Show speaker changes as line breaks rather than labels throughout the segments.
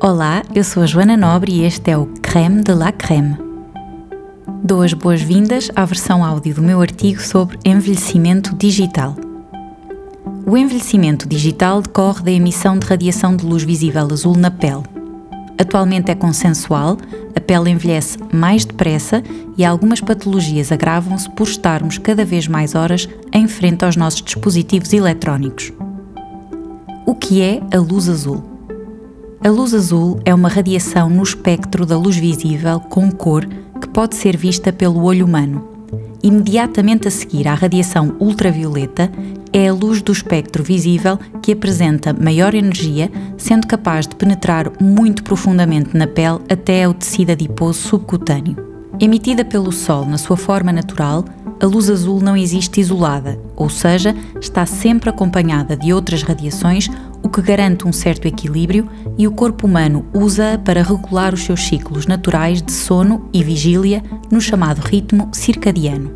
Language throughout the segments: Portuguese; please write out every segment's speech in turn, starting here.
Olá, eu sou a Joana Nobre e este é o Creme de la Creme. Dou as boas-vindas à versão áudio do meu artigo sobre envelhecimento digital. O envelhecimento digital decorre da emissão de radiação de luz visível azul na pele. Atualmente é consensual, a pele envelhece mais depressa e algumas patologias agravam-se por estarmos cada vez mais horas em frente aos nossos dispositivos eletrónicos. O que é a luz azul? A luz azul é uma radiação no espectro da luz visível com cor que pode ser vista pelo olho humano. Imediatamente a seguir à radiação ultravioleta é a luz do espectro visível que apresenta maior energia, sendo capaz de penetrar muito profundamente na pele até ao tecido adiposo subcutâneo. Emitida pelo Sol na sua forma natural, a luz azul não existe isolada, ou seja, está sempre acompanhada de outras radiações, o que garante um certo equilíbrio e o corpo humano usa-a para regular os seus ciclos naturais de sono e vigília no chamado ritmo circadiano.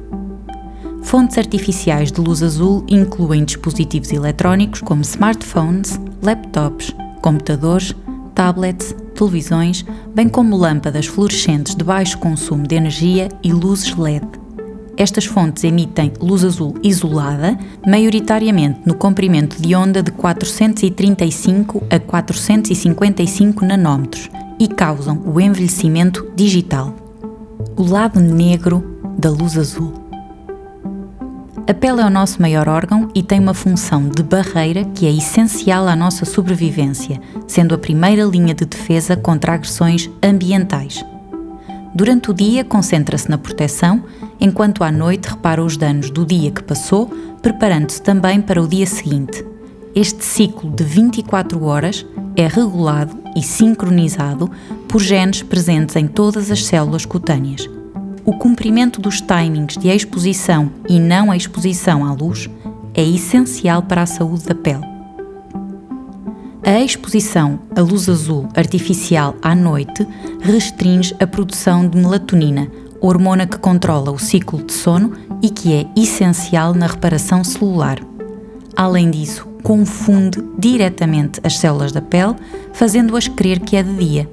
Fontes artificiais de luz azul incluem dispositivos eletrónicos como smartphones, laptops, computadores, tablets, televisões, bem como lâmpadas fluorescentes de baixo consumo de energia e luzes LED. Estas fontes emitem luz azul isolada, maioritariamente no comprimento de onda de 435 a 455 nanômetros e causam o envelhecimento digital. O lado negro da luz azul. A pele é o nosso maior órgão e tem uma função de barreira que é essencial à nossa sobrevivência, sendo a primeira linha de defesa contra agressões ambientais. Durante o dia, concentra-se na proteção, enquanto à noite repara os danos do dia que passou, preparando-se também para o dia seguinte. Este ciclo de 24 horas é regulado e sincronizado por genes presentes em todas as células cutâneas. O cumprimento dos timings de exposição e não exposição à luz é essencial para a saúde da pele. A exposição à luz azul artificial à noite restringe a produção de melatonina, hormona que controla o ciclo de sono e que é essencial na reparação celular. Além disso, confunde diretamente as células da pele, fazendo-as crer que é de dia.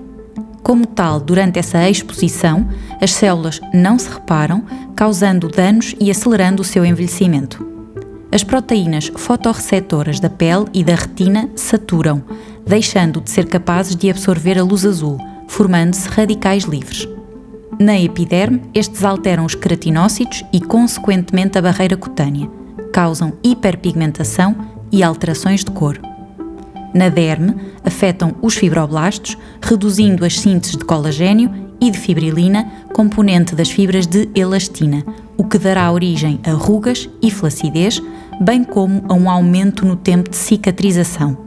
Como tal, durante essa exposição, as células não se reparam, causando danos e acelerando o seu envelhecimento. As proteínas fotorreceptoras da pele e da retina saturam, deixando de ser capazes de absorver a luz azul, formando-se radicais livres. Na epiderme, estes alteram os queratinócitos e, consequentemente, a barreira cutânea, causam hiperpigmentação e alterações de cor. Na derme, afetam os fibroblastos, reduzindo as sínteses de colagênio e de fibrilina, componente das fibras de elastina, o que dará origem a rugas e flacidez, bem como a um aumento no tempo de cicatrização.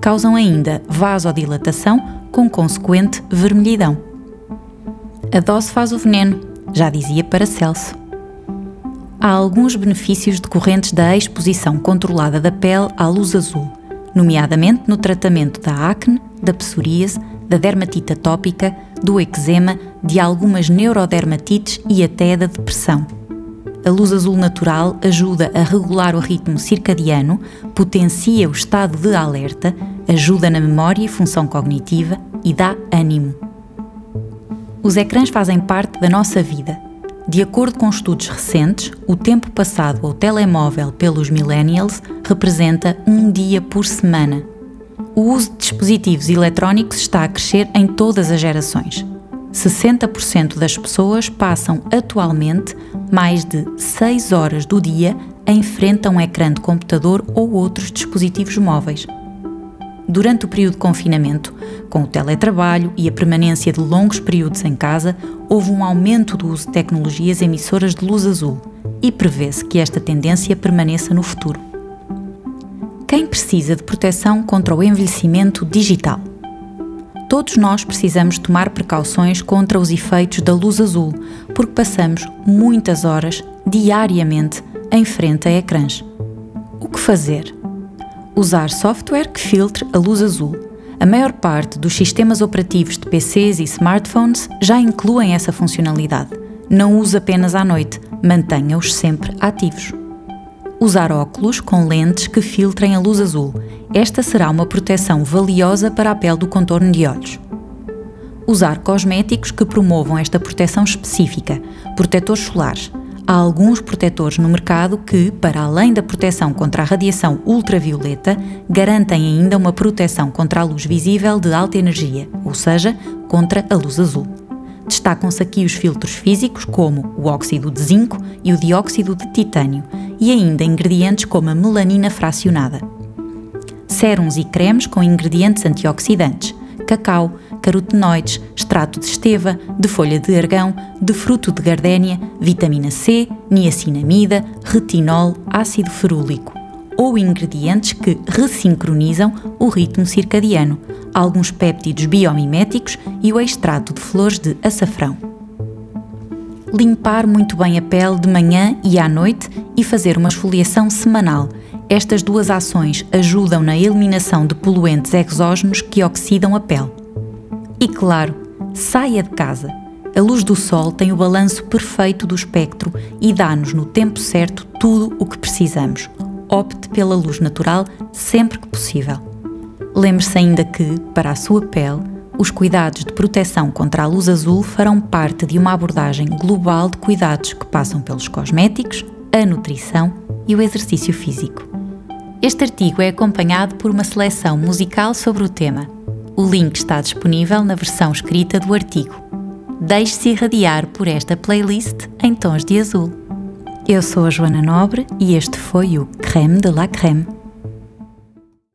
Causam ainda vasodilatação, com consequente vermelhidão. A dose faz o veneno, já dizia Paracelso. Há alguns benefícios decorrentes da exposição controlada da pele à luz azul, nomeadamente no tratamento da acne, da psoríase, da dermatite atópica, do eczema, de algumas neurodermatites e até da depressão. A luz azul natural ajuda a regular o ritmo circadiano, potencia o estado de alerta, ajuda na memória e função cognitiva e dá ânimo. Os ecrãs fazem parte da nossa vida. De acordo com estudos recentes, o tempo passado ao telemóvel pelos millennials representa um dia por semana. O uso de dispositivos eletrónicos está a crescer em todas as gerações. 60% das pessoas passam atualmente mais de 6 horas do dia em frente a um ecrã de computador ou outros dispositivos móveis. Durante o período de confinamento, com o teletrabalho e a permanência de longos períodos em casa, houve um aumento do uso de tecnologias emissoras de luz azul e prevê-se que esta tendência permaneça no futuro. Quem precisa de proteção contra o envelhecimento digital? Todos nós precisamos tomar precauções contra os efeitos da luz azul, porque passamos muitas horas, diariamente, em frente a ecrãs. O que fazer? Usar software que filtre a luz azul. A maior parte dos sistemas operativos de PCs e smartphones já incluem essa funcionalidade. Não use apenas à noite, mantenha-os sempre ativos. Usar óculos com lentes que filtrem a luz azul. Esta será uma proteção valiosa para a pele do contorno de olhos. Usar cosméticos que promovam esta proteção específica, protetores solares. Há alguns protetores no mercado que, para além da proteção contra a radiação ultravioleta, garantem ainda uma proteção contra a luz visível de alta energia, ou seja, contra a luz azul. Destacam-se aqui os filtros físicos, como o óxido de zinco e o dióxido de titânio, e ainda ingredientes como a melanina fracionada. Sérums e cremes com ingredientes antioxidantes, cacau, carotenoides, extrato de esteva, de folha de argão, de fruto de gardénia, vitamina C, niacinamida, retinol, ácido ferúlico ou ingredientes que ressincronizam o ritmo circadiano, alguns péptidos biomiméticos e o extrato de flores de açafrão. Limpar muito bem a pele de manhã e à noite e fazer uma esfoliação semanal. Estas duas ações ajudam na eliminação de poluentes exógenos que oxidam a pele. E claro, saia de casa. A luz do sol tem o balanço perfeito do espectro e dá-nos no tempo certo tudo o que precisamos opte pela luz natural sempre que possível. Lembre-se ainda que, para a sua pele, os cuidados de proteção contra a luz azul farão parte de uma abordagem global de cuidados que passam pelos cosméticos, a nutrição e o exercício físico. Este artigo é acompanhado por uma seleção musical sobre o tema. O link está disponível na versão escrita do artigo. Deixe-se irradiar por esta playlist em tons de azul. Eu sou a Joana Nobre e este foi o Creme de la Creme.